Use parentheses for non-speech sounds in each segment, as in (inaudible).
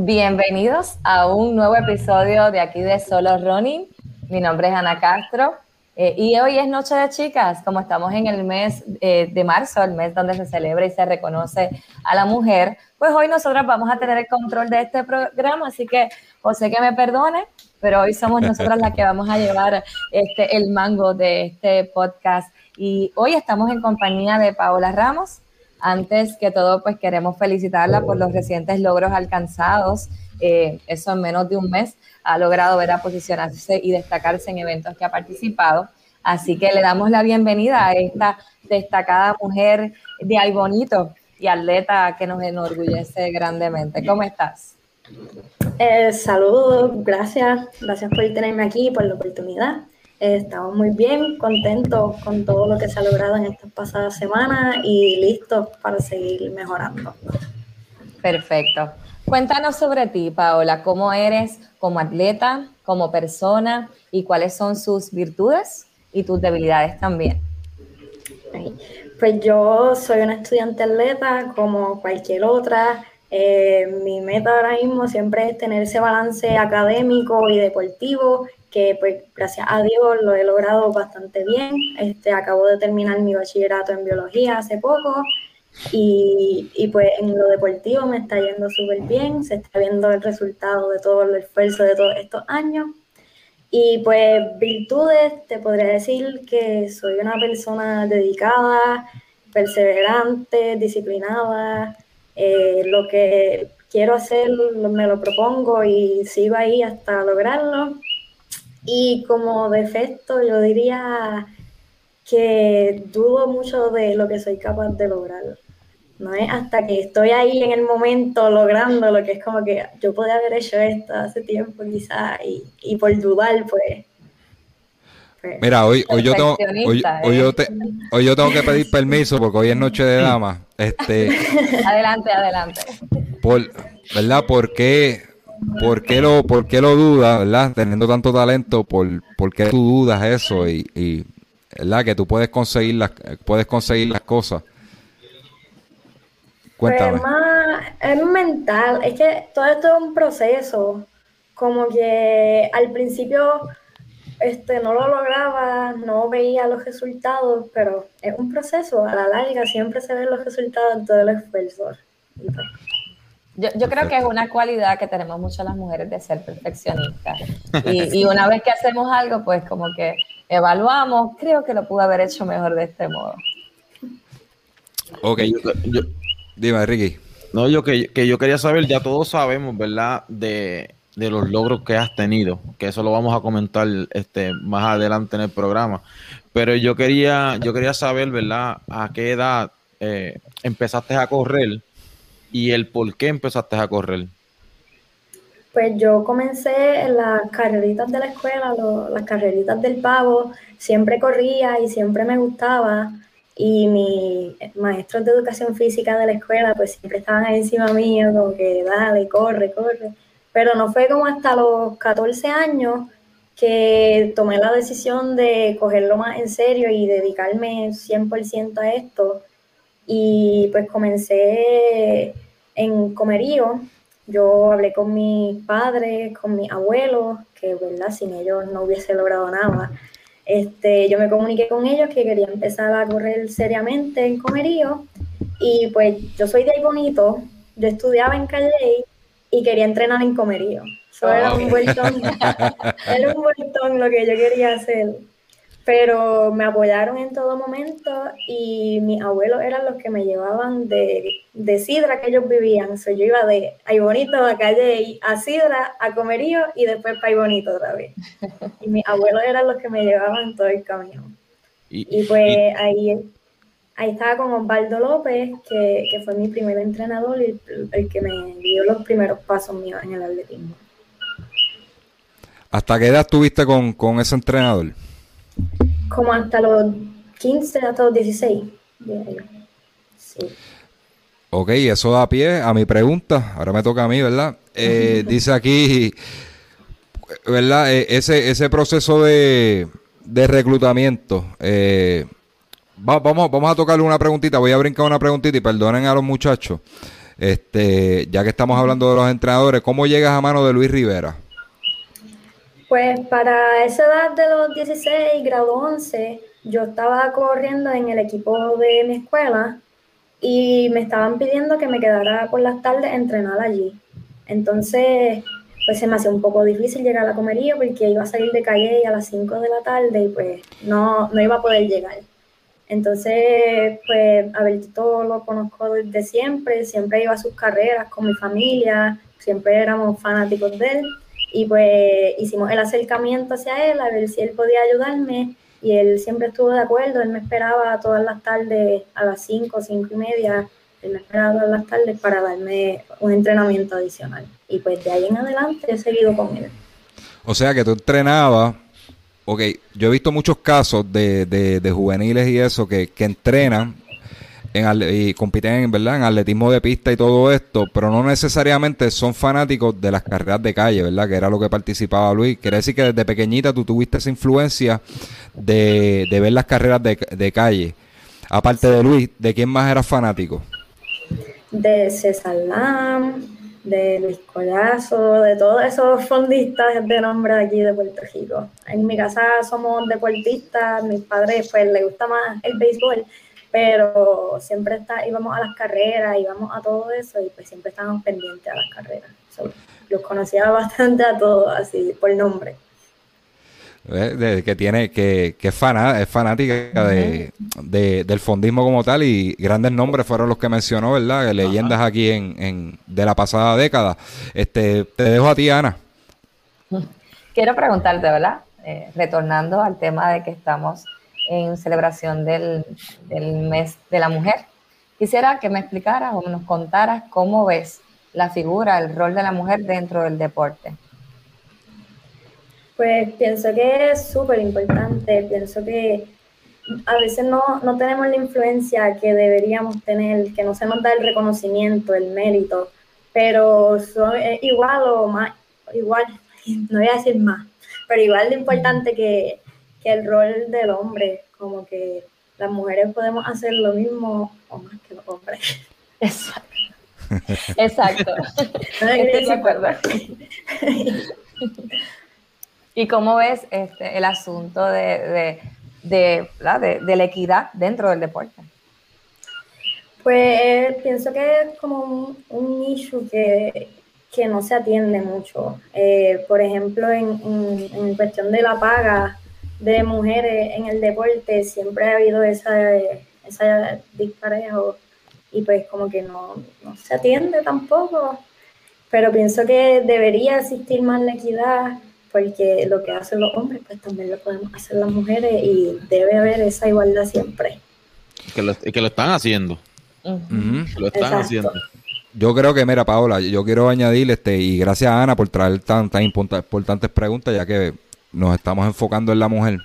Bienvenidos a un nuevo episodio de aquí de Solo Running. Mi nombre es Ana Castro eh, y hoy es Noche de Chicas, como estamos en el mes eh, de marzo, el mes donde se celebra y se reconoce a la mujer, pues hoy nosotros vamos a tener el control de este programa, así que José que me perdone, pero hoy somos nosotras las que vamos a llevar este, el mango de este podcast y hoy estamos en compañía de Paola Ramos, antes que todo, pues queremos felicitarla por los recientes logros alcanzados. Eh, eso en menos de un mes ha logrado ver a posicionarse y destacarse en eventos que ha participado. Así que le damos la bienvenida a esta destacada mujer de Ay Bonito y atleta que nos enorgullece grandemente. ¿Cómo estás? Eh, saludos, gracias, gracias por tenerme aquí, por la oportunidad. Estamos muy bien, contentos con todo lo que se ha logrado en estas pasadas semanas y listos para seguir mejorando. Perfecto. Cuéntanos sobre ti, Paola, cómo eres como atleta, como persona y cuáles son sus virtudes y tus debilidades también. Pues yo soy una estudiante atleta como cualquier otra. Eh, mi meta ahora mismo siempre es tener ese balance académico y deportivo que pues gracias a Dios lo he logrado bastante bien. Este, acabo de terminar mi bachillerato en biología hace poco y, y pues en lo deportivo me está yendo súper bien, se está viendo el resultado de todo el esfuerzo de todos estos años. Y pues virtudes, te podría decir que soy una persona dedicada, perseverante, disciplinada, eh, lo que quiero hacer me lo propongo y sigo ahí hasta lograrlo. Y como defecto, yo diría que dudo mucho de lo que soy capaz de lograr. No es hasta que estoy ahí en el momento logrando lo que es como que yo podía haber hecho esto hace tiempo quizás y, y por dudar pues, pues Mira, hoy, hoy, yo tengo, hoy, yo te, hoy, yo tengo que pedir permiso porque hoy es noche de dama. Este, (laughs) adelante, adelante. Por, ¿Verdad? ¿Por qué, ¿Por qué lo, por qué lo dudas, verdad? Teniendo tanto talento, ¿por, por qué tú dudas eso? Y, y, ¿verdad? Que tú puedes conseguir las, puedes conseguir las cosas. Cuéntame. Pues más, es mental, es que todo esto es un proceso. Como que al principio este, no lo lograba, no veía los resultados, pero es un proceso. A la larga siempre se ven los resultados de todo el esfuerzo. Yo, yo, creo que es una cualidad que tenemos muchas las mujeres de ser perfeccionistas. Y, (laughs) y, una vez que hacemos algo, pues como que evaluamos, creo que lo pude haber hecho mejor de este modo. Ok, yo, dime, Ricky. No, yo que, que, yo quería saber, ya todos sabemos, ¿verdad? De, de, los logros que has tenido, que eso lo vamos a comentar este, más adelante en el programa. Pero yo quería, yo quería saber, ¿verdad? A qué edad eh, empezaste a correr y el por qué empezaste a correr. Pues yo comencé en las carreritas de la escuela, las carreritas del pavo, siempre corría y siempre me gustaba. Y mis maestros de educación física de la escuela, pues siempre estaban encima mío, como que dale, corre, corre. Pero no fue como hasta los 14 años que tomé la decisión de cogerlo más en serio y dedicarme 100% a esto y pues comencé en Comerío. Yo hablé con mis padres, con mis abuelos, que verdad, sin ellos no hubiese logrado nada. Este, yo me comuniqué con ellos que quería empezar a correr seriamente en Comerío. Y pues yo soy de ahí bonito, yo estudiaba en Calle y quería entrenar en Comerío. Eso era un vueltón, (laughs) era un vueltón lo que yo quería hacer pero me apoyaron en todo momento y mis abuelos eran los que me llevaban de, de Sidra que ellos vivían. yo iba de Ay Bonito a Calle a Sidra, a Comerío y después para Ay Bonito otra vez. Y mis abuelos eran los que me llevaban todo el camino. Y, pues ahí, ahí estaba con Osvaldo López, que, que fue mi primer entrenador y el, el que me dio los primeros pasos míos en el atletismo. ¿Hasta qué edad estuviste con, con ese entrenador? Como hasta los 15, hasta los 16. Sí. Ok, eso da pie a mi pregunta. Ahora me toca a mí, ¿verdad? Eh, (laughs) dice aquí, ¿verdad? Eh, ese, ese proceso de, de reclutamiento. Eh, va- vamos, vamos a tocarle una preguntita. Voy a brincar una preguntita y perdonen a los muchachos. Este, ya que estamos hablando de los entrenadores, ¿cómo llegas a mano de Luis Rivera? Pues para esa edad de los 16, grado 11, yo estaba corriendo en el equipo de mi escuela y me estaban pidiendo que me quedara por las tardes a entrenar allí. Entonces, pues se me hacía un poco difícil llegar a la comería porque iba a salir de calle a las 5 de la tarde y pues no, no iba a poder llegar. Entonces, pues Albertito lo conozco desde siempre, siempre iba a sus carreras con mi familia, siempre éramos fanáticos de él y pues hicimos el acercamiento hacia él a ver si él podía ayudarme y él siempre estuvo de acuerdo, él me esperaba todas las tardes a las 5, 5 y media, él me esperaba todas las tardes para darme un entrenamiento adicional y pues de ahí en adelante he seguido con él. O sea que tú entrenabas. Ok, yo he visto muchos casos de, de, de juveniles y eso que, que entrenan en y compiten en, ¿verdad? en atletismo de pista y todo esto, pero no necesariamente son fanáticos de las carreras de calle, ¿verdad? Que era lo que participaba Luis. Quiere decir que desde pequeñita tú tuviste esa influencia de, de ver las carreras de, de calle. Aparte de Luis, ¿de quién más eras fanático? de César Lam, de Luis Collazo, de todos esos fondistas de nombre aquí de Puerto Rico. En mi casa somos deportistas, mis padres pues les gusta más el béisbol, pero siempre está, íbamos a las carreras, íbamos a todo eso y pues siempre estábamos pendientes a las carreras. So, los conocía (laughs) bastante a todos así por nombre. ¿eh? De- que tiene que, que es, fana- es fanática de, de- del fondismo como tal y grandes nombres fueron los que mencionó, ¿verdad? Leyendas aquí en, en de la pasada década. Este, te dejo a ti, Ana. Quiero preguntarte, ¿verdad? Eh, retornando al tema de que estamos en celebración del, del mes de la mujer, quisiera que me explicaras o nos contaras cómo ves la figura, el rol de la mujer dentro del deporte. Pues pienso que es súper importante, pienso que a veces no, no tenemos la influencia que deberíamos tener, que no se nos da el reconocimiento, el mérito, pero son, es igual o más, igual, (laughs) no voy a decir más, pero igual de importante que, que el rol del hombre, como que las mujeres podemos hacer lo mismo o más que los hombres. (laughs) Exacto. Exacto. Estoy de acuerdo. ¿Y cómo ves este, el asunto de, de, de- de la equidad dentro del deporte? Pues pienso que es como un, un issue que, que no se atiende mucho. Eh, por ejemplo, en, en- en cuestión de la paga de mujeres en el deporte, siempre ha habido esa, esa disparejo y pues como que no, no se atiende tampoco. Pero pienso que debería existir más la equidad porque lo que hacen los hombres pues también lo podemos hacer las mujeres y debe haber esa igualdad siempre. Que lo, que lo están haciendo. Ujú. que Lo están Exacto. haciendo. Yo creo que, mira, Paola, yo quiero añadir, este, y gracias a Ana por traer tan, tan importantes preguntas, ya que nos estamos enfocando en la mujer.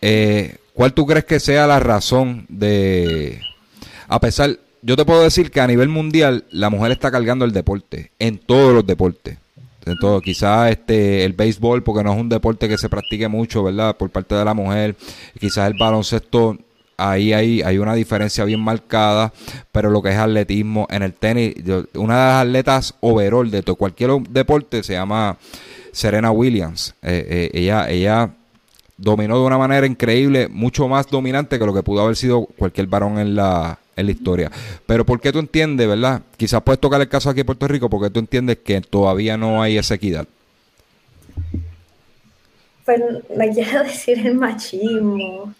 Eh, ¿Cuál tú crees que sea la razón de, a pesar, yo te puedo decir que a nivel mundial la mujer está cargando el deporte, en todos los deportes. En todo, quizás este, el béisbol, porque no es un deporte que se practique mucho, ¿verdad? Por parte de la mujer. Quizás el baloncesto ahí hay, hay una diferencia bien marcada, pero lo que es atletismo, en el tenis, una de las atletas overall de to- cualquier deporte se llama Serena Williams. Eh, eh, ella, ella dominó de una manera increíble, mucho más dominante que lo que pudo haber sido cualquier varón en la, en la historia. Pero ¿por qué tú entiendes, verdad? Quizás puedes tocar el caso aquí en Puerto Rico, porque tú entiendes que todavía no hay esa equidad. Pues no quiero (laughs) decir el machismo,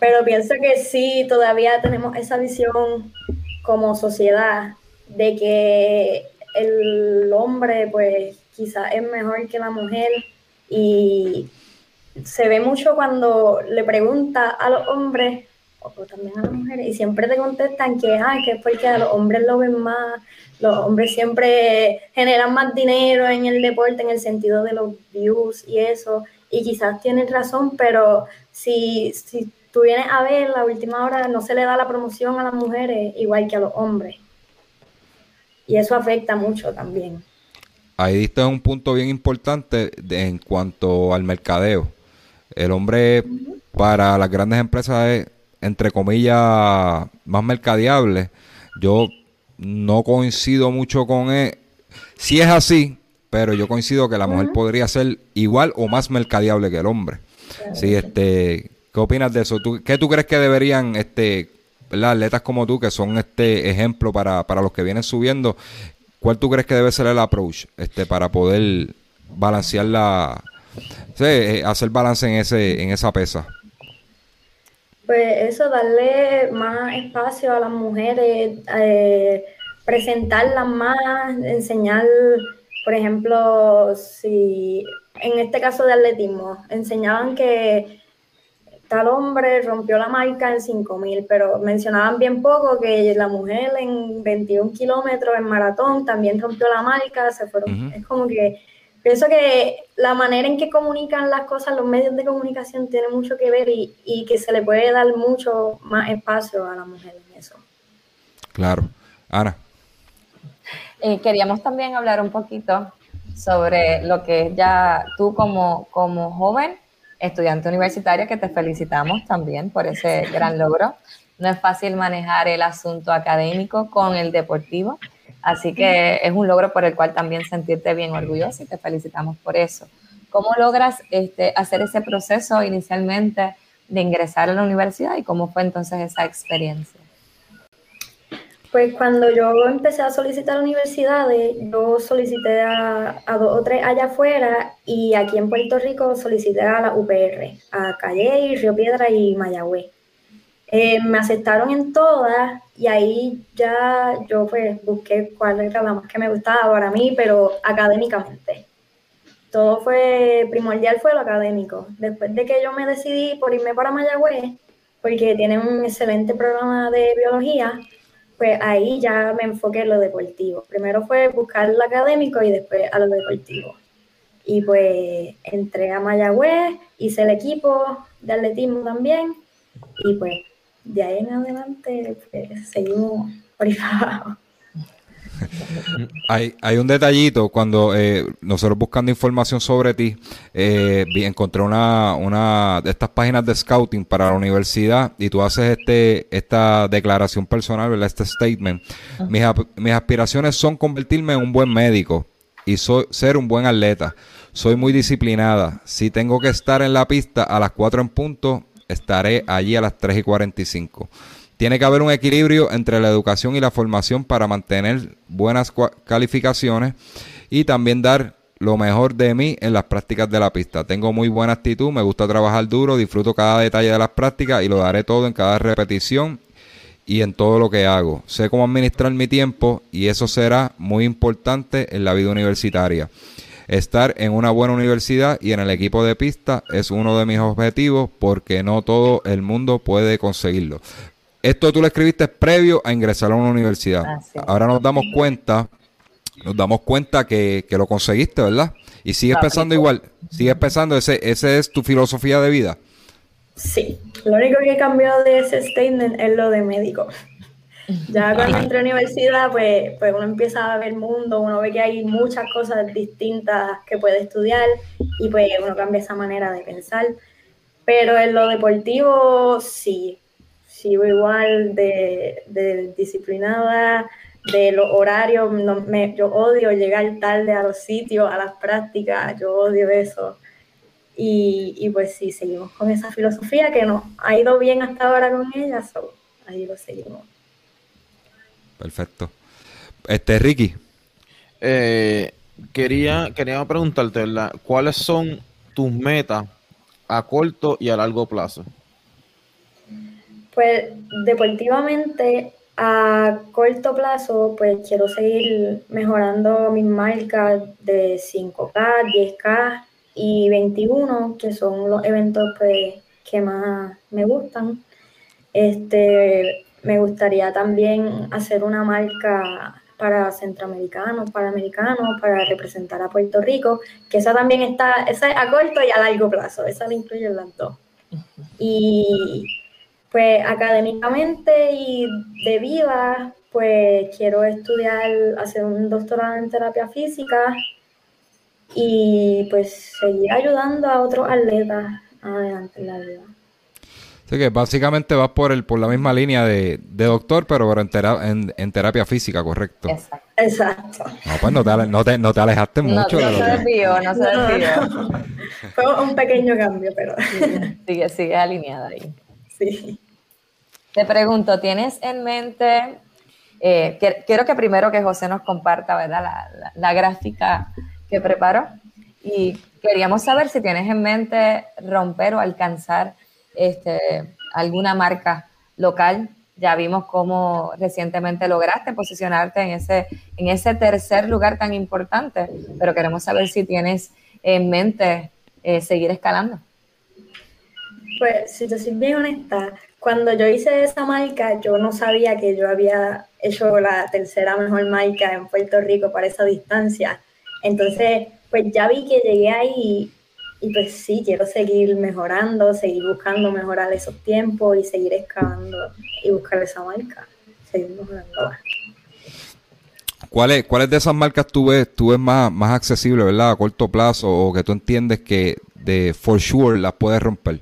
pero pienso que sí, todavía tenemos esa visión como sociedad de que el hombre pues quizás es mejor que la mujer y se ve mucho cuando le pregunta a los hombres o también a las mujeres, y siempre te contestan que, ah, que es porque a los hombres lo ven más, los hombres siempre generan más dinero en el deporte en el sentido de los views y eso, y quizás tienen razón, pero si, si tú vienes a ver, la última hora no se le da la promoción a las mujeres igual que a los hombres. Y eso afecta mucho también. Ahí diste un punto bien importante en cuanto al mercadeo. El hombre para las grandes empresas es, entre comillas, más mercadeable. Yo no coincido mucho con él. Si es así, pero yo coincido que la mujer podría ser igual o más mercadeable que el hombre. Sí, este, ¿qué opinas de eso? ¿Tú, ¿Qué tú crees que deberían, este, las atletas como tú, que son este ejemplo para, para los que vienen subiendo, cuál tú crees que debe ser el approach, este, para poder balancear la, sí, eh, hacer balance en ese, en esa pesa? Pues eso, darle más espacio a las mujeres, eh, presentarlas más, enseñar, por ejemplo, si en este caso de atletismo, enseñaban que tal hombre rompió la marca en 5000, pero mencionaban bien poco que la mujer en 21 kilómetros en maratón también rompió la marca, se fueron, es como que pienso que la manera en que comunican las cosas los medios de comunicación tiene mucho que ver y, que se le puede dar mucho más espacio a la mujer en eso. Claro. Ana. Eh, queríamos también hablar un poquito sobre lo que es ya tú como, como joven estudiante universitaria, que te felicitamos también por ese gran logro. No es fácil manejar el asunto académico con el deportivo, Así que es un logro por el cual también sentirte bien orgulloso y te felicitamos por eso. ¿Cómo logras este, hacer ese proceso inicialmente de ingresar a la universidad y cómo fue entonces esa experiencia? Pues cuando yo empecé a solicitar universidades, yo solicité a, a, dos o tres allá afuera y aquí en Puerto Rico solicité a la UPR, a Calle, Río Piedra y Mayagüez. Eh, me aceptaron en todas y ahí ya yo pues busqué cuál era la más que me gustaba para mí, pero académicamente. Todo fue primordial, fue lo académico. Después de que yo me decidí por irme para Mayagüez, porque tienen un excelente programa de biología, pues ahí ya me enfoqué en lo deportivo. Primero fue buscar lo académico y después a lo deportivo. Y pues entré a Mayagüez, hice el equipo de atletismo también y pues de ahí en adelante pues, seguimos por. (laughs) Hay, hay, un detallito cuando eh, nosotros buscando información sobre ti, eh, encontré una, una de estas páginas de scouting para la universidad y tú haces este esta declaración personal, ¿verdad? este statement. Mis, mis aspiraciones son convertirme en un buen médico y soy, ser un buen atleta. Soy muy disciplinada. Si tengo que estar en la pista a las 4 en punto, estaré allí a las 3 y 45. Tiene que haber un equilibrio entre la educación y la formación para mantener buenas calificaciones y también dar lo mejor de mí en las prácticas de la pista. Tengo muy buena actitud, me gusta trabajar duro, disfruto cada detalle de las prácticas y lo daré todo en cada repetición y en todo lo que hago. Sé cómo administrar mi tiempo y eso será muy importante en la vida universitaria. Estar en una buena universidad y en el equipo de pista es uno de mis objetivos porque no todo el mundo puede conseguirlo. Esto tú lo escribiste previo a ingresar a una universidad. Ahora nos damos cuenta, nos damos cuenta que, lo conseguiste, ¿verdad? Y sigues pensando igual, sigues pensando, ese, ese es tu filosofía de vida. Sí, lo único que cambió de ese statement es lo de médico. Ya cuando entré a la universidad, pues, pues uno empieza a ver el mundo, uno ve que hay muchas cosas distintas que puede estudiar y pues uno cambia esa manera de pensar. Pero en lo deportivo, sí, sigo igual de, disciplinada, de los horarios, me, yo odio llegar tarde a los sitios, a las prácticas, yo odio eso. Y, y, pues sí, seguimos con esa filosofía que nos ha ido bien hasta ahora con ella, ahí lo seguimos. Perfecto. Este, Ricky. Eh, quería, quería preguntarte, ¿verdad? ¿Cuáles son tus metas a corto y a largo plazo? Pues deportivamente a corto plazo, pues quiero seguir mejorando mis marcas de 5K, 10K y 21, que son los eventos pues, que más me gustan. Este, me gustaría también hacer una marca para centroamericanos, para americanos, para representar a Puerto Rico, que esa también está, esa es a corto y a largo plazo, esa la incluye las dos. Y pues académicamente y de vida, pues quiero estudiar, hacer un doctorado en terapia física y pues seguir ayudando a otros atletas adelante en la vida. Así que básicamente vas por el por la misma línea de, doctor, pero en, en, terapia física, ¿correcto? Exacto. No, pues no te, no te, alejaste mucho. No, se desvió, no se desvió. Fue un pequeño cambio, pero... Sigue, sigue alineada ahí. (laughs) Sí. Te pregunto, ¿tienes en mente... Eh, quiero que primero que José nos comparta, ¿verdad? La, la gráfica que preparó. Y queríamos saber si tienes en mente romper o alcanzar este, alguna marca local. Ya vimos cómo recientemente lograste posicionarte en ese, en ese tercer lugar tan importante, pero queremos saber si tienes en mente eh, seguir escalando. Pues, si te soy bien honesta, cuando yo hice esa marca, yo no sabía que yo había hecho la tercera mejor marca en Puerto Rico para esa distancia. Entonces, pues ya vi que llegué ahí y pues sí, quiero seguir mejorando, seguir buscando mejorar esos tiempos y seguir excavando y buscar esa marca, seguir mejorando. ¿Cuáles, ¿Cuáles de esas marcas tú ves, tú ves más, más accesible, verdad, a corto plazo o que tú entiendes que de for sure las puedes romper?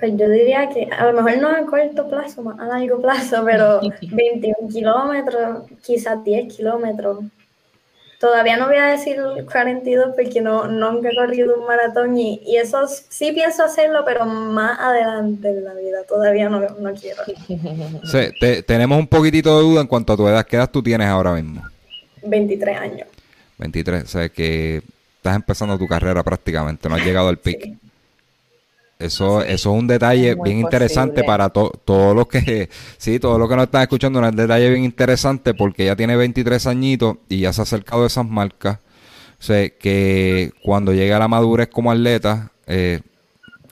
Pues yo diría que a lo mejor no a corto plazo, más a largo plazo, pero (laughs) 21 kilómetros, quizás 10 kilómetros, Todavía no voy a decir 42 porque no, nunca he corrido un maratón y, eso sí pienso hacerlo, pero más adelante en la vida. Todavía no, no quiero. (laughs) Sí, tenemos un poquitito de duda en cuanto a tu edad. ¿Qué edad tú tienes ahora mismo? 23 años. 23, o sea que estás empezando tu carrera prácticamente, no has llegado al pic. Eso, eso es un detalle bien interesante para todos los que, (laughs) sí, todos los que nos están escuchando, un detalle bien interesante porque ya tiene 23 añitos y ya se ha acercado a esas marcas. O sea, que cuando llegue a la madurez como atleta, eh,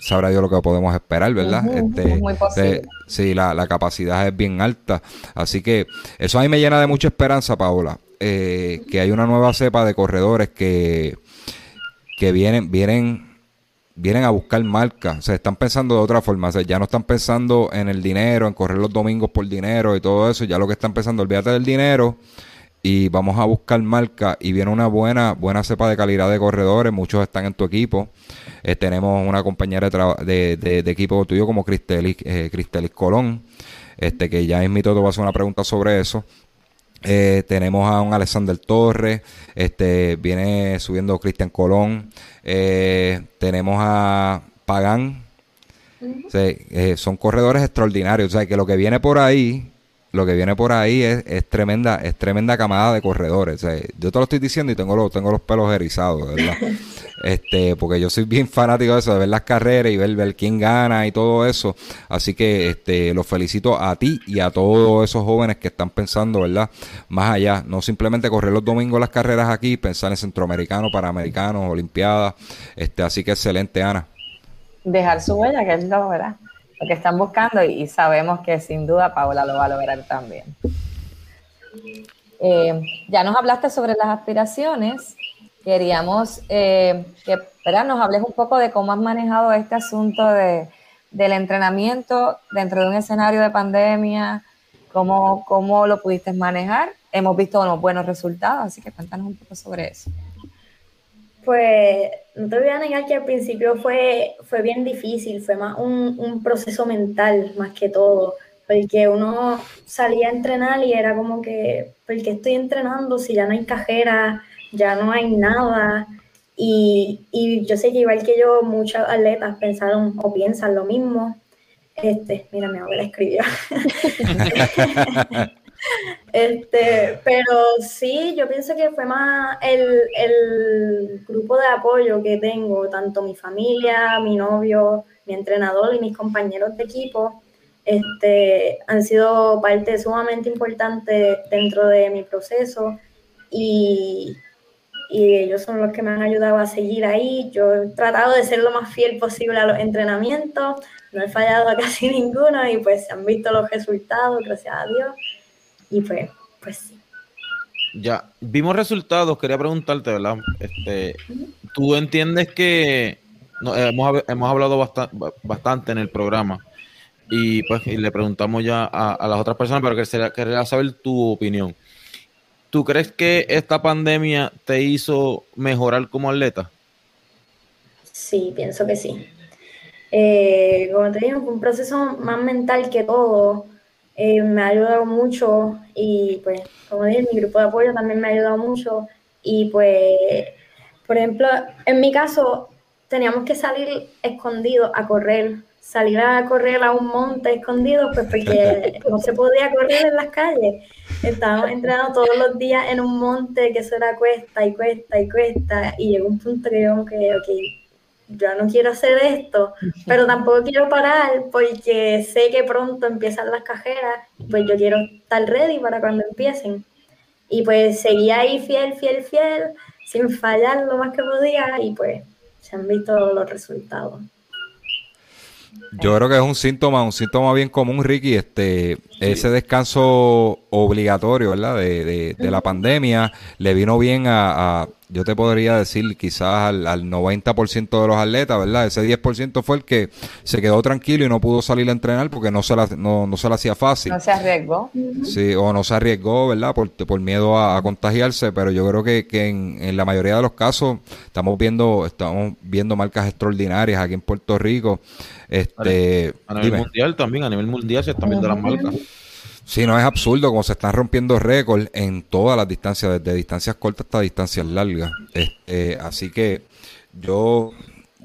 sabrá Dios lo que podemos esperar, ¿verdad? este, sí, la, la, capacidad es bien alta. Así que eso a mí me llena de mucha esperanza, Paola, eh, que hay una nueva cepa de corredores que, que vienen, vienen vienen a buscar marcas, o están pensando de otra forma, o sea, ya no están pensando en el dinero, en correr los domingos por dinero y todo eso, ya lo que están pensando, olvídate del dinero y vamos a buscar marcas y viene una buena buena cepa de calidad de corredores, muchos están en tu equipo, eh, tenemos una compañera de, de, equipo tuyo como Cristelis, eh, Cristelis Colón, este que ya invito te voy a hacer una pregunta sobre eso, eh, tenemos a un Alexander Torres, este, viene subiendo Cristian Colón, eh, tenemos a Pagán, eh, son corredores extraordinarios, o sea que lo que viene por ahí, lo que viene por ahí es, tremenda, es tremenda camada de corredores. yo te lo estoy diciendo y tengo los, tengo los pelos erizados, ¿verdad? (laughs) este, porque yo soy bien fanático de eso, de ver las carreras y ver, ver quién gana y todo eso. Así que este, los felicito a ti y a todos esos jóvenes que están pensando, ¿verdad? Más allá, no simplemente correr los domingos las carreras aquí, pensar en centroamericanos, panamericanos, olimpiadas. Este, así que excelente, Ana. Dejar su huella, que es lo, ¿verdad? Lo que están buscando y, sabemos que sin duda Paula lo va a lograr también. Eh, ya nos hablaste sobre las aspiraciones. Queríamos eh, que nos hables un poco de cómo has manejado este asunto de, del entrenamiento dentro de un escenario de pandemia, cómo, cómo lo pudiste manejar. Hemos visto unos buenos resultados, así que cuéntanos un poco sobre eso. Pues no te voy a negar que al principio fue, fue bien difícil, fue más un, proceso mental más que todo, porque uno salía a entrenar y era como que, ¿por qué estoy entrenando si ya no hay cajera, ya no hay nada? Y, y yo sé que igual que yo, muchas atletas pensaron o piensan lo mismo. Este, mira, mi abuela escribió. (laughs) (laughs) Este, pero sí, yo pienso que fue más el, el, grupo de apoyo que tengo, tanto mi familia, mi novio, mi entrenador y mis compañeros de equipo, este, han sido parte sumamente importante dentro de mi proceso y, y ellos son los que me han ayudado a seguir ahí. Yo he tratado de ser lo más fiel posible a los entrenamientos, no he fallado a (laughs) casi ninguno y pues se han visto los resultados, gracias a Dios. Y pues, pues sí. Ya, vimos resultados, quería preguntarte, ¿verdad? Este, ¿Tú entiendes que hemos, hemos, hablado bastante, bastante en el programa y pues le preguntamos ya a, las otras personas, pero quería, quería saber tu opinión. ¿Tú crees que esta pandemia te hizo mejorar como atleta? Sí, pienso que sí. Eh, como te digo, fue un proceso más mental que todo. Eh, me ha ayudado mucho y pues, como dije, mi grupo de apoyo también me ha ayudado mucho. Y pues, por ejemplo, en mi caso, teníamos que salir escondidos a correr salir a correr a un monte escondido, pues porque (laughs) no se podía correr en las calles. Estábamos entrenando todos los días en un monte que eso era cuesta y cuesta y cuesta, y llegó un punto que yo, que, ok, yo no quiero hacer esto, pero tampoco quiero parar porque sé que pronto empiezan las cajeras, pues yo quiero estar ready para cuando empiecen. Y pues seguía ahí fiel, fiel, fiel, sin fallar lo más que podía, y pues se han visto los resultados. Yo creo que es un síntoma, un síntoma bien común, Ricky, este, ese descanso obligatorio, ¿verdad? De, de, la pandemia le vino bien a, yo te podría decir quizás al, al 90% de los atletas, ¿verdad? Ese 10% fue el que se quedó tranquilo y no pudo salir a entrenar porque no se la, no, no se la hacía fácil. No se arriesgó. Sí, o no se arriesgó, ¿verdad? Por, por miedo a, contagiarse, pero yo creo que, que en, en, la mayoría de los casos estamos viendo, estamos viendo marcas extraordinarias aquí en Puerto Rico. Este, a nivel mundial también, a nivel mundial se están viendo las marcas. Sí, no es absurdo como se están rompiendo récords en todas las distancias, desde distancias cortas hasta distancias largas. Este, así que yo,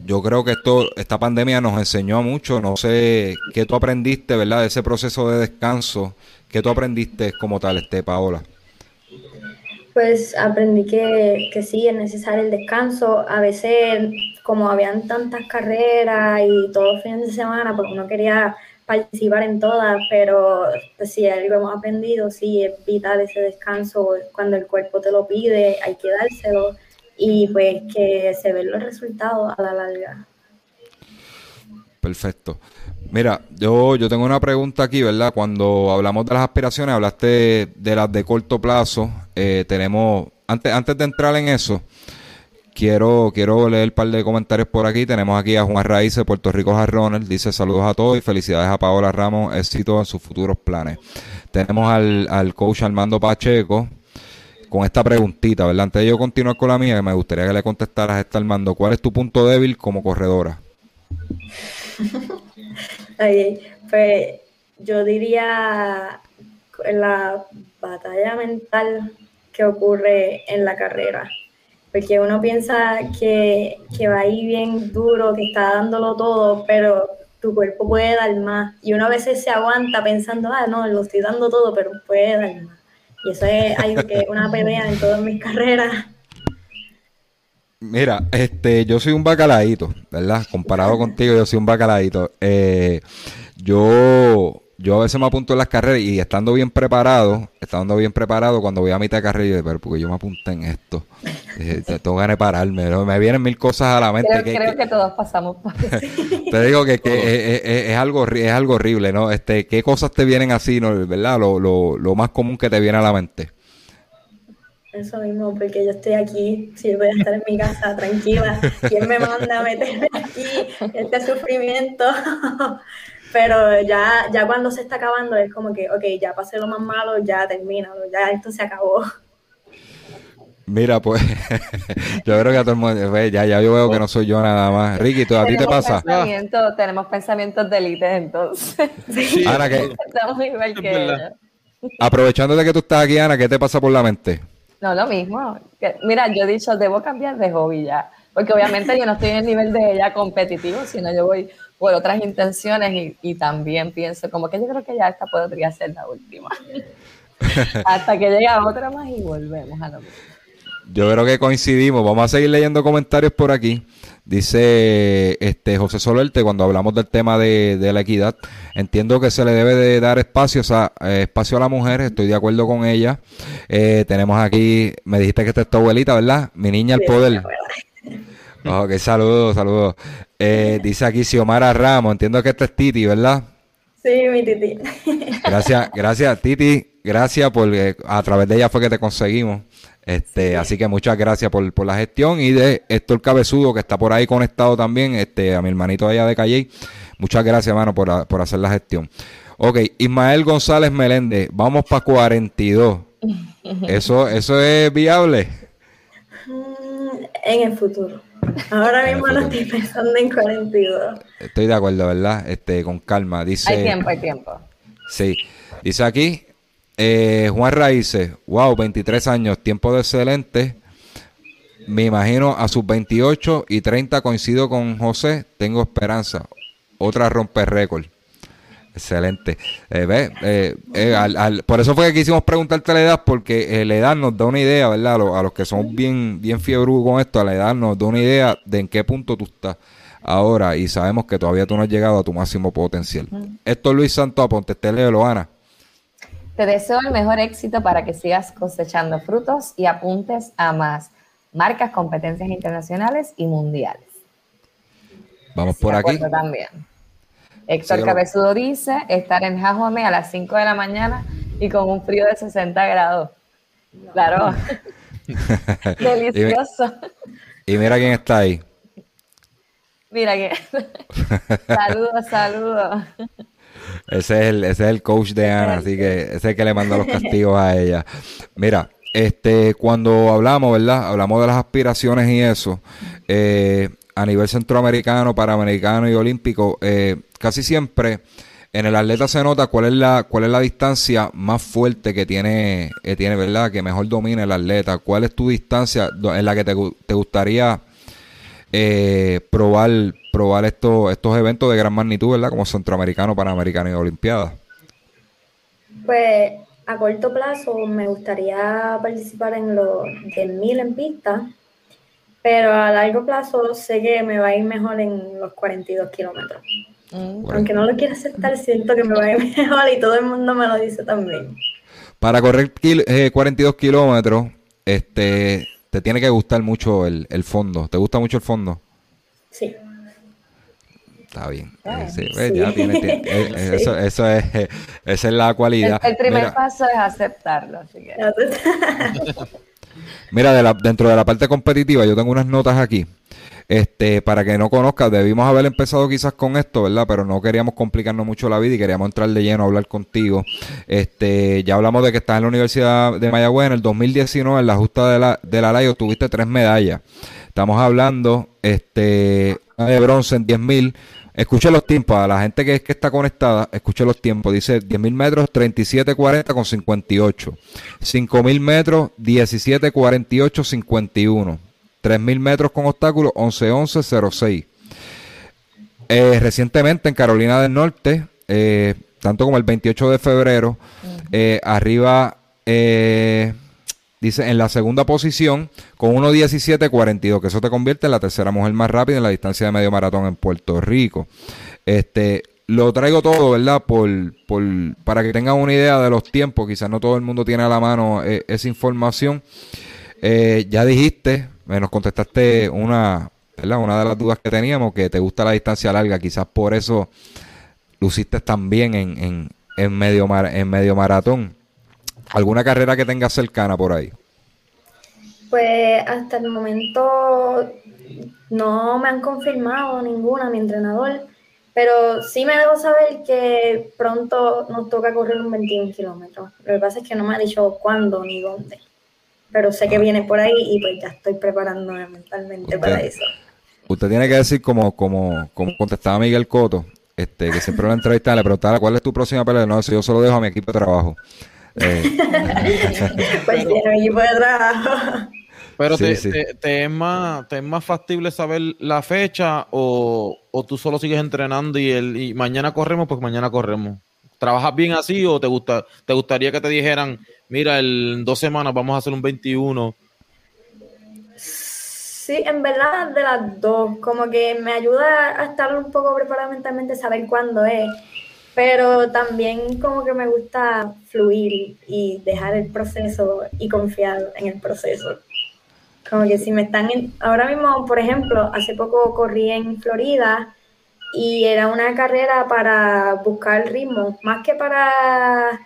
yo creo que esto, esta pandemia nos enseñó mucho. No sé qué tú aprendiste, ¿verdad? De ese proceso de descanso. ¿Qué tú aprendiste como tal, este, Paola? Pues aprendí que, que sí, es necesario el descanso. A veces, como habían tantas carreras y todos los fines de semana, pues uno quería participar en todas, pero si algo hemos aprendido, sí, es vital ese descanso, cuando el cuerpo te lo pide, hay que dárselo y pues que se ven los resultados a la larga. Perfecto. Mira, yo, yo tengo una pregunta aquí, ¿verdad? Cuando hablamos de las aspiraciones, hablaste de las de corto plazo. Eh, tenemos, antes, antes de entrar en eso, Quiero, quiero leer un par de comentarios por aquí. Tenemos aquí a Juan Raíz de Puerto Rico Jarrones. Dice saludos a todos y felicidades a Paola Ramos. Éxito en sus futuros planes. Tenemos al, al coach Armando Pacheco con esta preguntita, ¿verdad? Antes de yo continuar con la mía, me gustaría que le contestaras a esta Armando. ¿Cuál es tu punto débil como corredora? (laughs) pues yo diría la batalla mental que ocurre en la carrera porque uno piensa que, que va ahí bien duro, que está dándolo todo, pero tu cuerpo puede dar más. Y uno a veces se aguanta pensando, ah, no, lo estoy dando todo, pero puede dar más. Y eso es algo que una pelea en todas mis carreras. Mira, este, yo soy un bacalaíto, ¿verdad? Comparado contigo, yo soy un bacalaíto. Eh, yo yo a veces me apunto en las carreras y estando bien preparado, estando bien preparado, cuando voy a mitad de carrera, yo pero porque yo me apunté en esto, tengo ganas de pararme, me vienen mil cosas a la mente. Creo que, todos pasamos por eso. (laughs) Te digo que, es, algo, es algo horrible, ¿no? Este, ¿Qué cosas te vienen así, ¿no? ¿verdad? Lo, lo, lo más común que te viene a la mente. Eso mismo, porque yo estoy aquí, si voy a estar en mi casa tranquila, ¿quién me manda a meterme aquí este sufrimiento? (laughs) pero ya, ya cuando se está acabando es como que, ok, ya pasé lo más malo, ya termina, ya esto se acabó. Mira, pues (laughs) yo creo que a todo el mundo, pues, ya, ya yo veo que no soy yo nada más. Ricky, ¿tú, ¿a ti te pasa? tenemos pensamientos de élite entonces. Sí, (laughs) Ana, que, estamos igual que Aprovechando de que tú estás aquí, Ana, ¿qué te pasa por la mente? No, lo mismo. mira, yo he dicho, debo cambiar de hobby ya. Porque obviamente yo no estoy en el nivel de ella competitivo, sino yo voy por otras intenciones y, también pienso como que yo creo que ya esta podría ser la última. (laughs) Hasta que llega otra más y volvemos a lo mismo. yo creo que coincidimos. Vamos a seguir leyendo comentarios por aquí. Dice este José Solerte, cuando hablamos del tema de, la equidad, entiendo que se le debe de dar espacio, eh, espacio a la mujer, estoy de acuerdo con ella. Eh, tenemos aquí, me dijiste que esta es tu abuelita, ¿verdad? Mi niña al poder. Ok, saludos, saludos. Eh, dice aquí Xiomara Ramos, entiendo que esta es Titi, ¿verdad? Sí, mi Titi. (laughs) Gracias, gracias Titi, gracias porque a través de ella fue que te conseguimos. Este, así que muchas gracias por, por, la gestión y de Héctor Cabezudo que está por ahí conectado también, este, a mi hermanito allá de Calle. Muchas gracias, hermano, por, por hacer la gestión. Ok, Ismael González Meléndez, vamos para 42. (laughs) ¿Eso, ¿Eso es viable? Mm, en el futuro. Ahora mismo no estoy pensando en 42. Estoy de acuerdo, ¿verdad? Este, con calma. Dice. Hay tiempo, hay tiempo. Sí. Dice aquí, eh, Juan Raíces, wow, 23 años, tiempo de excelente. Me imagino a sus 28 y 30 coincido con José, tengo esperanza. Otra romper récord. Excelente. Eh, ve, eh, eh por eso fue que quisimos preguntarte la edad, porque eh, la edad nos da una idea, ¿verdad? A los, que son bien, bien fiebrudos con esto, a la edad nos da una idea de en qué punto tú estás ahora y sabemos que todavía tú no has llegado a tu máximo potencial. Esto es Luis Santo Aponte, te leo, Loana. Te deseo el mejor éxito para que sigas cosechando frutos y apuntes a más marcas, competencias internacionales y mundiales. Vamos por aquí. También. Héctor Cabezudo dice estar en Jajome a las 5 de la mañana y con un frío de 60 grados. Claro. (laughs) (laughs) Delicioso. Y, mira quién está ahí. Mira quién. saludos, (laughs) saludos. Ese es, el, ese es el coach de Ana, así que ese es el que le manda los castigos a ella. Mira, este, cuando hablamos, ¿verdad? Hablamos de las aspiraciones y eso. Eh, a nivel centroamericano, panamericano y olímpico, eh, casi siempre en el atleta se nota cuál es la cuál es la distancia más fuerte que tiene, eh, tiene ¿verdad? Que mejor domina el atleta. ¿Cuál es tu distancia en la que te, te gustaría eh, probar probar estos estos eventos de gran magnitud, ¿verdad? Como centroamericano, panamericano y olimpiadas. Pues a corto plazo me gustaría participar en los 10.000 en pista pero a largo plazo sé que me va a ir mejor en los 42 kilómetros. Mm. Aunque no lo quiera aceptar, siento que me va a ir (laughs) mejor y todo el mundo me lo dice también. Para correr 42 eh, kilómetros, este, te tiene que gustar mucho el, fondo. ¿Te gusta mucho el fondo? Sí. Está bien. Eso, eso es, esa es la cualidad. El, primer paso es aceptarlo. Así que. (laughs) Mira, dentro de la parte competitiva, yo tengo unas notas aquí. Este, para que no conozcas, debimos haber empezado quizás con esto, ¿verdad? Pero no queríamos complicarnos mucho la vida y queríamos entrar de lleno hablar contigo. Este, ya hablamos de que estás en la Universidad de Mayagüez en el 2019, en la justa de la, de la LAIO, tuviste tres medallas. Estamos hablando, este, de bronce en 10.000, Escuche los tiempos, a la gente que, que está conectada, escuche los tiempos. Dice 10.000 metros, 37.40 con 58. 5.000 metros, 17.48, 51. 3.000 metros con obstáculos, 11.11, Eh, recientemente en Carolina del Norte, eh, tanto como el 28 de febrero, eh, arriba eh, Dice, en la segunda posición, con 1.17.42, que eso te convierte en la tercera mujer más rápida en la distancia de medio maratón en Puerto Rico. Este, lo traigo todo, ¿verdad? Por, por, para que tengan una idea de los tiempos. Quizás no todo el mundo tiene a la mano eh, esa información. Eh, ya dijiste, me nos contestaste una, ¿verdad? Una de las dudas que teníamos, que te gusta la distancia larga. Quizás por eso luciste también en, en, en, medio, en medio maratón. ¿Alguna carrera que tengas cercana por ahí? Pues hasta el momento no me han confirmado ninguna, mi entrenador, pero sí me debo saber que pronto nos toca correr un 21 kilómetros. Lo que pasa es que no me ha dicho cuándo ni dónde, pero sé que viene por ahí y pues ya estoy preparándome mentalmente para eso. Usted tiene que decir como, como, como contestaba Miguel Coto, este, que siempre lo entrevistaba, le preguntaba cuál es tu próxima pelea. No, eso yo solo dejo a mi equipo de trabajo. Eh. pues tiene equipo de trabajo. Pero te, es más, ¿te es más factible saber la fecha o, tú solo sigues entrenando y, el, y mañana corremos? Pues mañana corremos. ¿Trabajas bien así o te gusta te gustaría que te dijeran, mira, en dos semanas vamos a hacer un 21? Sí, en verdad de las dos, como que me ayuda a estar un poco preparada mentalmente, saber cuándo es, pero también como que me gusta fluir y dejar el proceso y confiar en el proceso. Como que si me están, ahora mismo, por ejemplo, hace poco corrí en Florida y era una carrera para buscar ritmo, más que para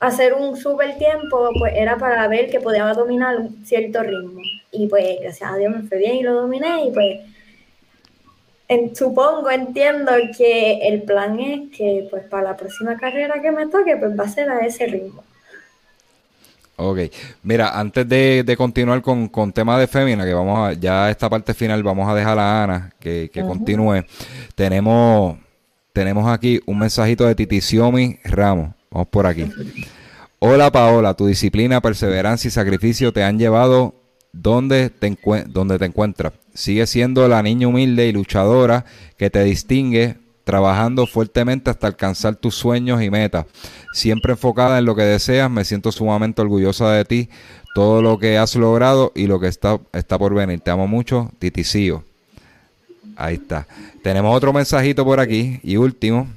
hacer un super tiempo, pues era para ver que podía dominar un cierto ritmo. Y pues gracias a Dios me fue bien y lo dominé y pues supongo, entiendo que el plan es que pues para la próxima carrera que me toque pues va a ser a ese ritmo. Ok, mira, antes de, continuar con, con tema de fémina, que vamos a, ya esta parte final vamos a dejar a Ana que, continúe. Tenemos, tenemos aquí un mensajito de Titi Xiomi Ramos. Vamos por aquí. Hola Paola, tu disciplina, perseverancia y sacrificio te han llevado donde te, donde te encuentras. Sigue siendo la niña humilde y luchadora que te distingue trabajando fuertemente hasta alcanzar tus sueños y metas. Siempre enfocada en lo que deseas, me siento sumamente orgullosa de ti, todo lo que has logrado y lo que está, está por venir. Te amo mucho, Titicío. Ahí está. Tenemos otro mensajito por aquí y último.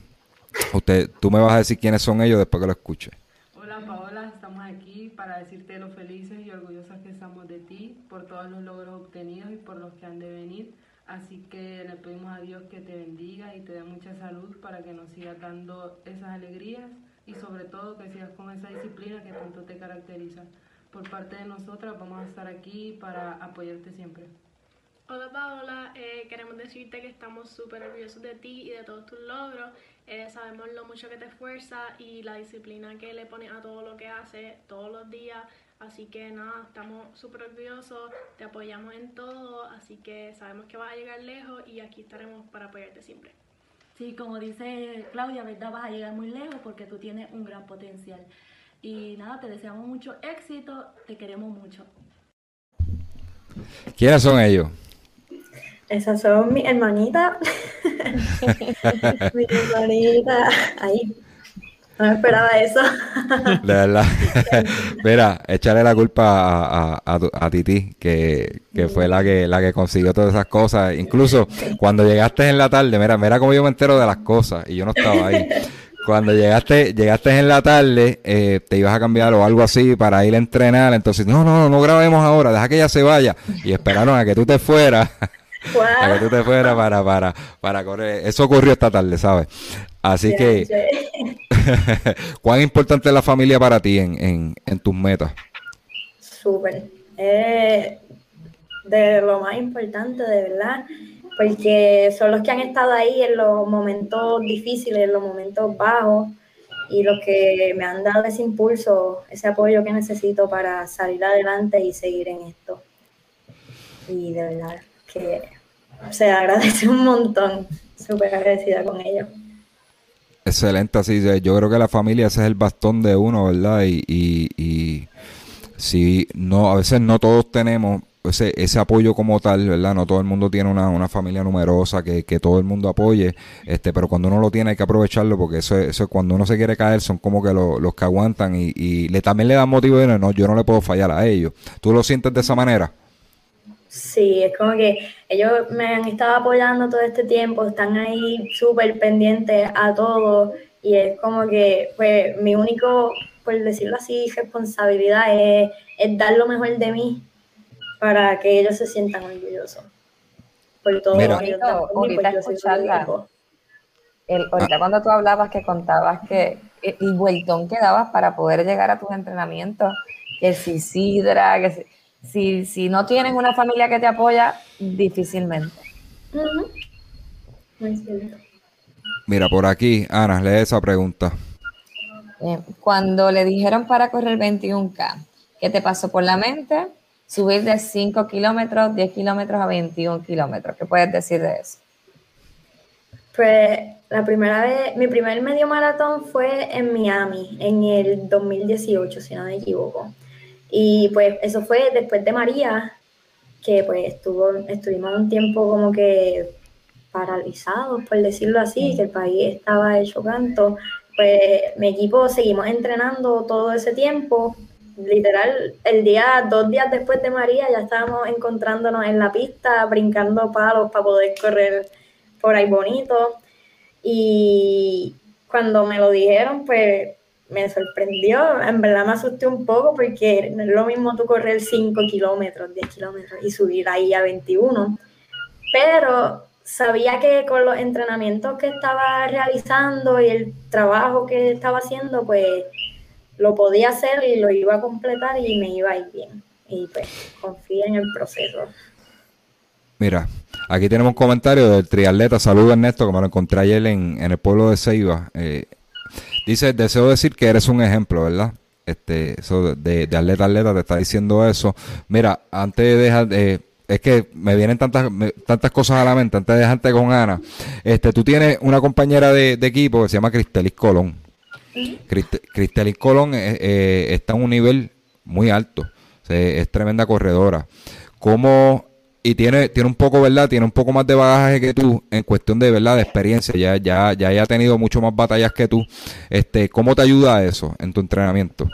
Usted, tú me vas a decir quiénes son ellos después que lo escuche. Hola Paola, estamos aquí para decirte lo felices y orgullosas que estamos de ti por todos los logros obtenidos y por los que han de venir. Así que le pedimos a Dios que te bendiga y te dé mucha salud para que nos sigas dando esas alegrías y sobre todo que sigas con esa disciplina que tanto te caracteriza. Por parte de nosotras vamos a estar aquí para apoyarte siempre. Hola Paola, eh, queremos decirte que estamos súper orgullosos de ti y de todos tus logros. Eh, sabemos lo mucho que te esfuerza y la disciplina que le pones a todo lo que haces todos los días. Así que nada, estamos súper orgullosos, te apoyamos en todo, así que sabemos que vas a llegar lejos y aquí estaremos para apoyarte siempre. Sí, como dice Claudia, ¿verdad? Vas a llegar muy lejos porque tú tienes un gran potencial. Y nada, te deseamos mucho éxito, te queremos mucho. ¿Quiénes son ellos? Esas son mis hermanitas. mi hermanita. (laughs) Ahí. No me esperaba eso. (laughs) De verdad. (laughs) Mira, échale la culpa a, Titi, que, fue la que, la que consiguió todas esas cosas. Incluso cuando llegaste en la tarde, mira, mira cómo yo me entero de las cosas y yo no estaba ahí. (laughs) Cuando llegaste, llegaste en la tarde, eh, te ibas a cambiar o algo así para ir a entrenar. Entonces, no, no, no grabemos ahora, deja que ella se vaya. Y esperaron a que tú te fueras para que tú te fueras para, para, para correr. Eso ocurrió esta tarde, ¿sabes? Así que, (laughs) ¿cuán importante es la familia para ti en, tus metas? Súper. Eh, de lo más importante, de verdad, porque son los que han estado ahí en los momentos difíciles, en los momentos bajos, y los que me han dado ese impulso, ese apoyo que necesito para salir adelante y seguir en esto. Y de verdad que se agradece un montón, súper agradecida con ellos. Excelente, así yo creo que la familia ese es el bastón de uno, ¿verdad? Y, y, y si no, a veces no todos tenemos ese, ese apoyo como tal, ¿verdad? No todo el mundo tiene una, una familia numerosa que, que, todo el mundo apoye, este, pero cuando uno lo tiene hay que aprovecharlo porque eso, eso cuando uno se quiere caer son como que los que aguantan y, y le, también le dan motivo de no, yo no le puedo fallar a ellos. ¿Tú lo sientes de esa manera? Sí, es como que ellos me han estado apoyando todo este tiempo, están ahí súper pendientes a todo y es como que pues mi único, por decirlo así, responsabilidad es, dar lo mejor de mí para que ellos se sientan orgullosos por todo Mira, ahorita escucharla. El, ahorita cuando tú hablabas que contabas que el vueltón que dabas para poder llegar a tus entrenamientos, que si sidra, que si si, si no tienes una familia que te apoya, difícilmente. Mira, por aquí, Ana, lee esa pregunta. Eh, cuando le dijeron para correr 21K, ¿qué te pasó por la mente? Subir de 5 kilómetros, 10 kilómetros a 21 kilómetros. ¿Qué puedes decir de eso? Pues la primera vez, mi primer medio maratón fue en Miami, en el 2018, si no me equivoco. Y pues eso fue después de María, que pues estuvo, estuvimos un tiempo como que paralizados, por decirlo así, que el país estaba hecho canto. Pues mi equipo seguimos entrenando todo ese tiempo literal, el día, dos días después de María, ya estábamos encontrándonos en la pista, brincando palos para poder correr por ahí bonito. Y cuando me lo dijeron, pues me sorprendió, en verdad me asusté un poco porque no es lo mismo tú correr 5 kilómetros, 10 kilómetros y subir ahí a 21, pero sabía que con los entrenamientos que estaba realizando y el trabajo que estaba haciendo, pues lo podía hacer y lo iba a completar y me iba a ir bien. Y pues confía en el proceso. Mira, aquí tenemos un comentario del triatleta. Saludos Ernesto, que me lo encontré ayer en, en el pueblo de Ceiba. Eh, dice, deseo decir que eres un ejemplo, ¿verdad? Este, eso de, de atleta atleta te está diciendo eso. Mira, antes de dejar, de es que me vienen tantas tantas cosas a la mente antes de dejarte con Ana. Este, tú tienes una compañera de, de equipo que se llama Cristelis Colón. Cristelis Colón eh, eh, está en un nivel muy alto. es tremenda corredora. ¿Cómo y tiene, tiene un poco, ¿verdad? Tiene un poco más de bagaje que tú en cuestión de, ¿verdad? De experiencia. Ya, ya, ya ha tenido mucho más batallas que tú. Este, ¿Cómo te ayuda eso en tu entrenamiento?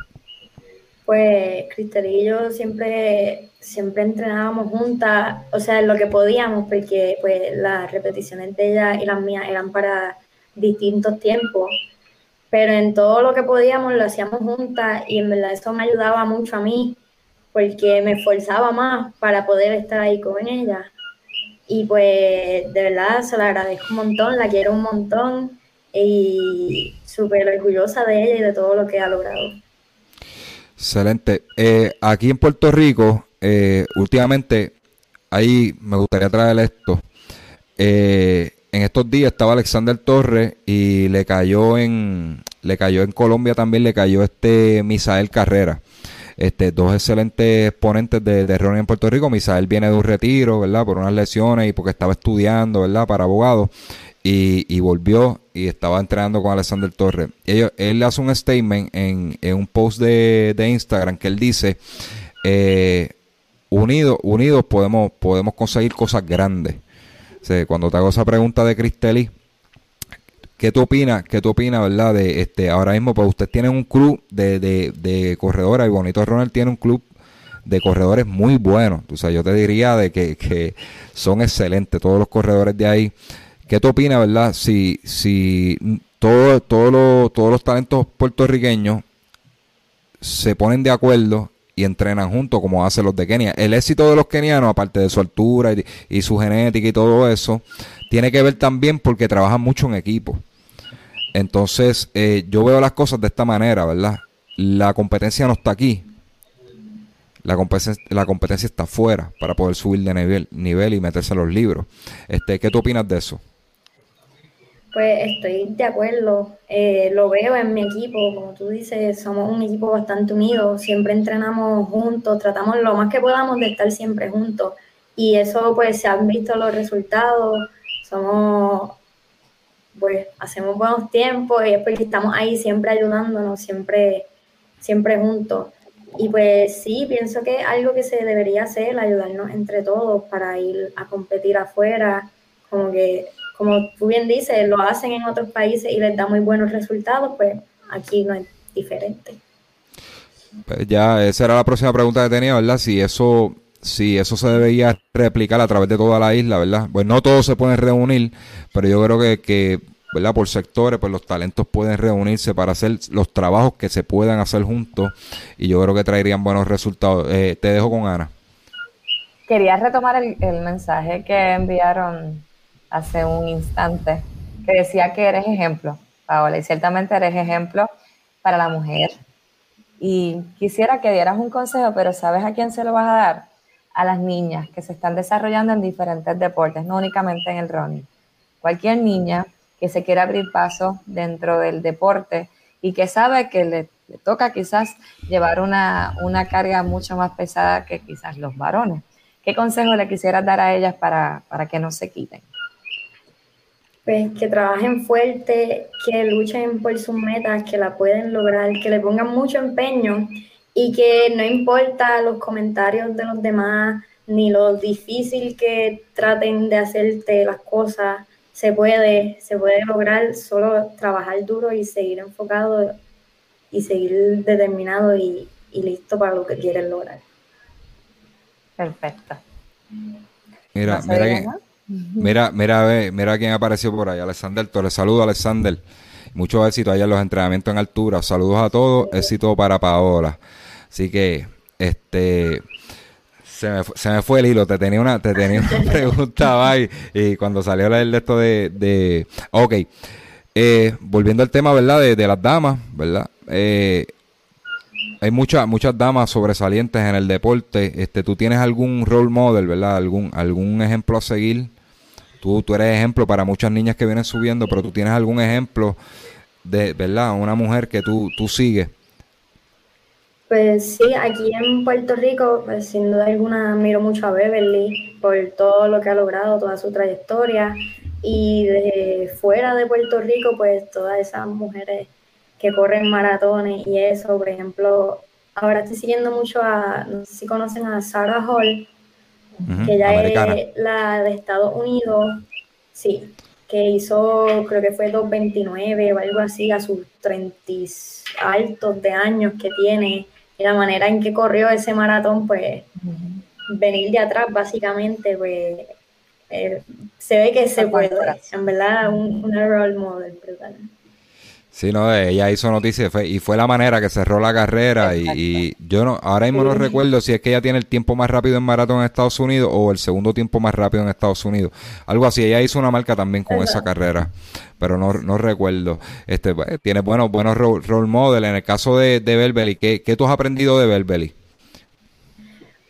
Pues Cristel y yo siempre, siempre entrenábamos juntas, o sea, lo que podíamos, porque pues las repeticiones de ella y las mías eran para distintos tiempos pero en todo lo que podíamos lo hacíamos juntas y en verdad eso me ayudaba mucho a mí porque me esforzaba más para poder estar ahí con ella. Y pues de verdad se la agradezco un montón, la quiero un montón y súper orgullosa de ella y de todo lo que ha logrado. Excelente. Eh, aquí en Puerto Rico, eh, últimamente, ahí me gustaría traer esto. Eh, en estos días estaba Alexander Torres y le cayó en le cayó en Colombia también le cayó este Misael Carrera. Este, dos excelentes exponentes de, de en Puerto Rico. Misael viene de un retiro, ¿verdad? Por unas lesiones y porque estaba estudiando, ¿verdad? Para abogado. Y, volvió y estaba entrenando con Alexander Torres. Ellos, él hace un statement en, un post de, Instagram que él dice, eh, unidos, podemos, podemos conseguir cosas grandes cuando te hago esa pregunta de Cristeli, ¿qué tú opinas? ¿Qué tú opinas, verdad? De este, ahora mismo, pues usted tiene un club de, de, de corredores y Bonito Ronald tiene un club de corredores muy buenos. O sea, yo te diría de que, son excelentes todos los corredores de ahí. ¿Qué tú opinas, verdad? Si, si todo, todo todos los talentos puertorriqueños se ponen de acuerdo y entrenan juntos como hacen los de Kenia. El éxito de los kenianos, aparte de su altura y, su genética y todo eso, tiene que ver también porque trabajan mucho en equipo. Entonces, eh, yo veo las cosas de esta manera, ¿verdad? La competencia no está aquí. La competencia, está afuera para poder subir de nivel, nivel y meterse a los libros. Este, ¿Qué tú opinas de eso? Pues estoy de acuerdo, eh, lo veo en mi equipo, como tú dices, somos un equipo bastante unido, siempre entrenamos juntos, tratamos lo más que podamos de estar siempre juntos y eso pues se han visto los resultados, somos, pues hacemos buenos tiempos y es porque estamos ahí siempre ayudándonos, siempre, siempre juntos. Y pues sí, pienso que algo que se debería hacer, ayudarnos entre todos para ir a competir afuera, como que como tú bien dices, lo hacen en otros países y les da muy buenos resultados, pues aquí no es diferente. Pues ya, esa era la próxima pregunta que tenía, ¿verdad? Si eso, si eso se debería replicar a través de toda la isla, ¿verdad? Pues no todos se pueden reunir, pero yo creo que, que ¿verdad? Por sectores, pues los talentos pueden reunirse para hacer los trabajos que se puedan hacer juntos y yo creo que traerían buenos resultados. Eh, te dejo con Ana. Quería retomar el, el mensaje que enviaron hace un instante, que decía que eres ejemplo, Paola, y ciertamente eres ejemplo para la mujer. Y quisiera que dieras un consejo, pero ¿sabes a quién se lo vas a dar? A las niñas que se están desarrollando en diferentes deportes, no únicamente en el running. Cualquier niña que se quiera abrir paso dentro del deporte y que sabe que le, toca quizás llevar una, una, carga mucho más pesada que quizás los varones. ¿Qué consejo le quisieras dar a ellas para, para que no se quiten? pues que trabajen fuerte, que luchen por sus metas, que la pueden lograr, que le pongan mucho empeño y que no importa los comentarios de los demás ni lo difícil que traten de hacerte las cosas, se puede, se puede lograr solo trabajar duro y seguir enfocado y seguir determinado y, y listo para lo que quieren lograr. Perfecto. Mira, mira quién, (laughs) mira, mira, mira quién apareció por ahí, Alexander Torres. Saludos, Alexander. Mucho éxito allá en los entrenamientos en altura. Saludos a todos, éxito para Paola. Así que, este, se me, se me fue el hilo, te tenía una, te tenía una (laughs) pregunta, bye, y cuando salió el de esto de, de ok, eh, volviendo al tema, ¿verdad? De, de las damas, ¿verdad? Eh, hay muchas muchas damas sobresalientes en el deporte. Este, ¿Tú tienes algún role model, verdad? ¿Algún, algún ejemplo a seguir? Tú, tú eres ejemplo para muchas niñas que vienen subiendo, pero tú tienes algún ejemplo de, ¿verdad? Una mujer que tú, tú sigues. Pues sí, aquí en Puerto Rico, pues sin duda alguna admiro mucho a Beverly por todo lo que ha logrado, toda su trayectoria. Y de fuera de Puerto Rico, pues todas esas mujeres que corren maratones y eso, por ejemplo, ahora estoy siguiendo mucho a, no sé si conocen a Sarah Hall, que ella es la de Estados Unidos, sí, que hizo, creo que fue 2.29 o algo así, a sus 30 altos de años que tiene, y la manera en que corrió ese maratón, pues venir de atrás básicamente, pues eh, se ve que se puede, en verdad, un, una role model brutal. Sí, no, ella hizo noticia y fue la manera que cerró la carrera y, yo no, ahora mismo no recuerdo si es que ella tiene el tiempo más rápido en maratón en Estados Unidos o el segundo tiempo más rápido en Estados Unidos. Algo así, ella hizo una marca también con esa carrera, pero no, no recuerdo. Este, pues, tiene buenos, buenos role, role model. En el caso de, de Belbeli, ¿qué, ¿qué tú has aprendido de Belbeli?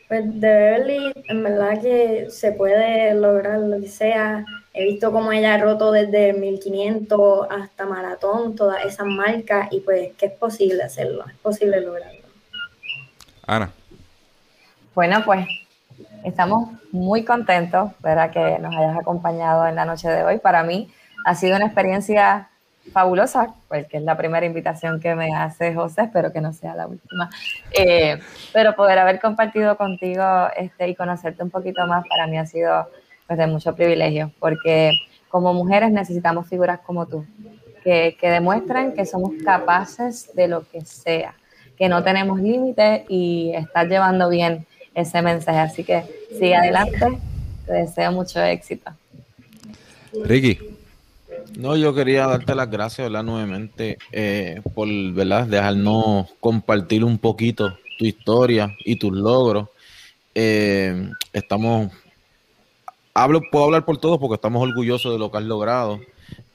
Pues de Beverly, en verdad que se puede lograr lo que sea. He visto cómo ella ha roto desde 1500 hasta maratón, todas esas marcas, y pues que es posible hacerlo, es posible lograrlo. Ana. Bueno, pues estamos muy contentos, ¿verdad? Que nos hayas acompañado en la noche de hoy. Para mí ha sido una experiencia fabulosa, porque es la primera invitación que me hace José, espero que no sea la última. Eh, pero poder haber compartido contigo este, y conocerte un poquito más para mí ha sido pues, de mucho privilegio, porque como mujeres necesitamos figuras como tú, que, que demuestren que somos capaces de lo que sea, que no tenemos límites y estás llevando bien ese mensaje. Así que sigue adelante, te deseo mucho éxito. Ricky. No, yo quería darte las gracias, ¿verdad? Nuevamente, eh, por, ¿verdad? Dejarnos compartir un poquito tu historia y tus logros. Eh, estamos, hablo, puedo hablar por todos porque estamos orgullosos de lo que has logrado.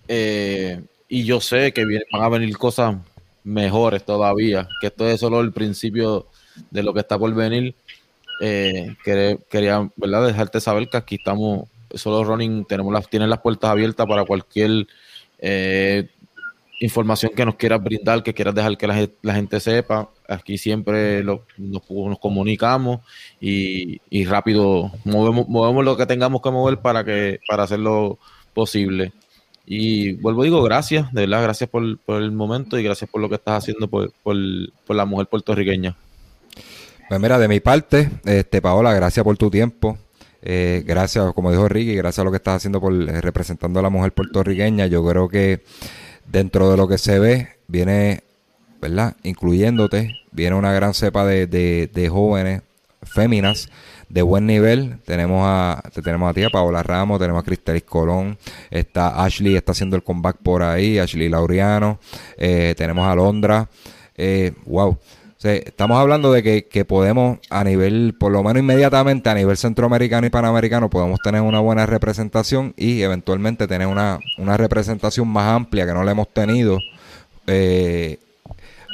Eh, y yo sé que van a venir cosas mejores todavía, que esto es solo el principio de lo que está por venir. quería, ¿verdad? Dejarte saber que aquí estamos solo running tenemos las, tienen las puertas abiertas para cualquier eh, información que nos quieras brindar, que quieras dejar que la, gente sepa. Aquí siempre nos, comunicamos y, rápido movemos, movemos lo que tengamos que mover para que para hacerlo posible. Y vuelvo digo gracias, de verdad, gracias por, el momento y gracias por lo que estás haciendo por, por, por la mujer puertorriqueña. Pues mira, de mi parte, este Paola, gracias por tu tiempo. Eh, gracias, como dijo Ricky, gracias a lo que estás haciendo por eh, representando a la mujer puertorriqueña. Yo creo que dentro de lo que se ve, viene, ¿verdad? Incluyéndote, viene una gran cepa de, de, jóvenes, féminas, de buen nivel. Tenemos a, tenemos a ti, a Paola Ramos, tenemos a Cristelis Colón, está Ashley, está haciendo el comeback por ahí, Ashley Laureano, eh, tenemos a Londra. Eh, wow estamos hablando de que, podemos, a nivel, por lo menos inmediatamente, a nivel centroamericano y panamericano, podemos tener una buena representación y eventualmente tener una, representación más amplia que no la hemos tenido eh,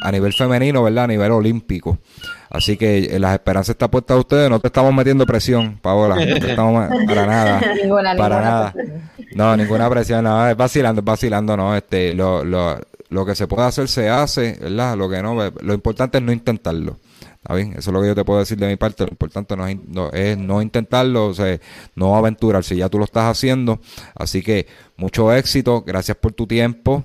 a nivel femenino, ¿verdad? A nivel olímpico. Así que eh, las esperanzas están puestas a ustedes. No te estamos metiendo presión, Paola. No te estamos para nada. (laughs) Ninguna, para nada. No, ninguna presión. No, es vacilando, es vacilando, no. Este, lo, lo, lo que se puede hacer se hace, ¿verdad? Lo que no, lo importante es no intentarlo. ¿Está bien? Eso es lo que yo te puedo decir de mi parte. Lo importante no es, no, intentarlo, o sea, no aventurar si ya tú lo estás haciendo. Así que mucho éxito, gracias por tu tiempo.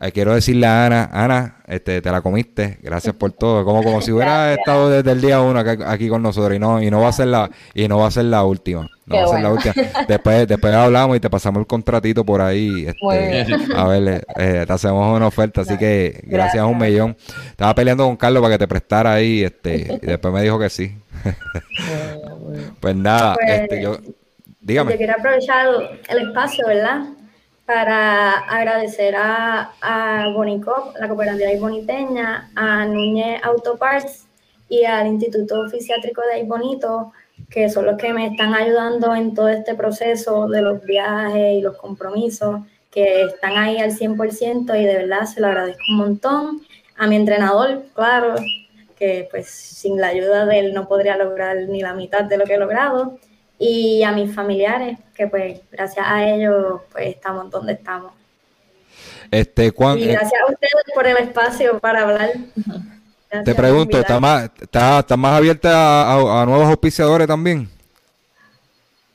Eh, quiero decirle a Ana, Ana, este, te la comiste, gracias por todo, como, como si hubiera estado desde el día uno aquí, aquí, con nosotros y no, y no va a ser la, y no va a ser la última. No va a ser la última. Después, después hablamos y te pasamos el contratito por ahí. Este, a ver, eh, te hacemos una oferta. Así que gracias, a un millón. Estaba peleando con Carlos para que te prestara ahí. Este, y después me dijo que sí. (laughs) pues nada, Pues, este, yo. Dígame. Yo quiero aprovechar el espacio, ¿verdad? Para agradecer a, a Bonicop, la cooperativa boniteña, a Núñez Autoparts y al Instituto Fisiátrico de Bonito, que son los que me están ayudando en todo este proceso de los viajes y los compromisos, que están ahí al 100% y de verdad se lo agradezco un montón. A mi entrenador, claro, que pues sin la ayuda de él no podría lograr ni la mitad de lo que he logrado y a mis familiares, que pues gracias a ellos pues estamos donde estamos. Este, Juan, Y eh, gracias a ustedes por el espacio para hablar. (laughs) Gracias te pregunto, ¿está invitarme. más, está, está más abierta a, a- a nuevos auspiciadores también?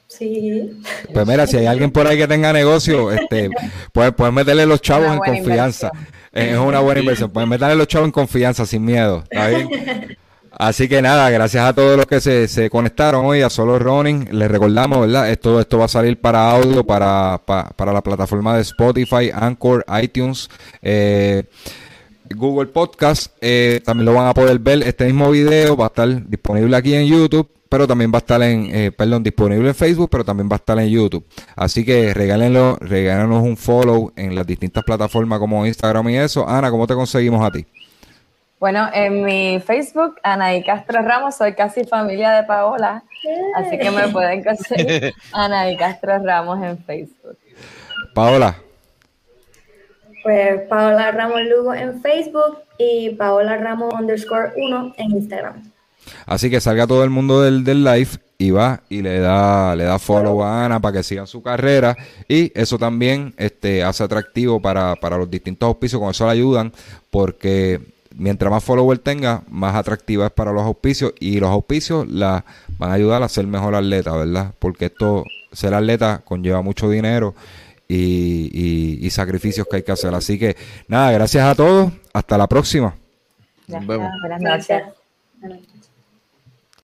Sí. Pues mira, si hay alguien por ahí que tenga negocio, este, (laughs) puedes, puedes meterle los chavos en confianza. Es una buena inversión. Puedes meterle los chavos en confianza, sin miedo. ¿está bien? (laughs) Así que nada, gracias a todos los que se, se conectaron hoy a Solo Running. Les recordamos, ¿verdad? Esto, esto va a salir para audio, para, pa- para la plataforma de Spotify, Anchor, iTunes, eh, Google Podcast. eh, también lo van a poder ver. Este mismo video va a estar disponible aquí en YouTube, pero también va a estar en, eh, perdón, disponible en Facebook, pero también va a estar en YouTube. Así que regálenlo, regálenos un follow en las distintas plataformas como Instagram y eso. Ana, ¿cómo te conseguimos a ti? Bueno, en mi Facebook, Anaí Castro Ramos, soy casi familia de Paola, así que me pueden conseguir (laughs) Anaí Castro Ramos en Facebook. Paola. Pues Paola Ramos Lugo en Facebook y Paola Ramos underscore 1 en Instagram. Así que salga todo el mundo del, del live y va y le da, le da follow a Ana para que sigan su carrera. Y eso también este, hace atractivo para, para los distintos auspicios. Con eso le ayudan porque mientras más follower tenga, más atractiva es para los auspicios. Y los auspicios la van a ayudar a ser mejor atleta, ¿verdad? Porque esto, ser atleta conlleva mucho dinero y, y- y sacrificios que hay que hacer. Así que nada, gracias a todos. Hasta la próxima. Nos vemos. Noches.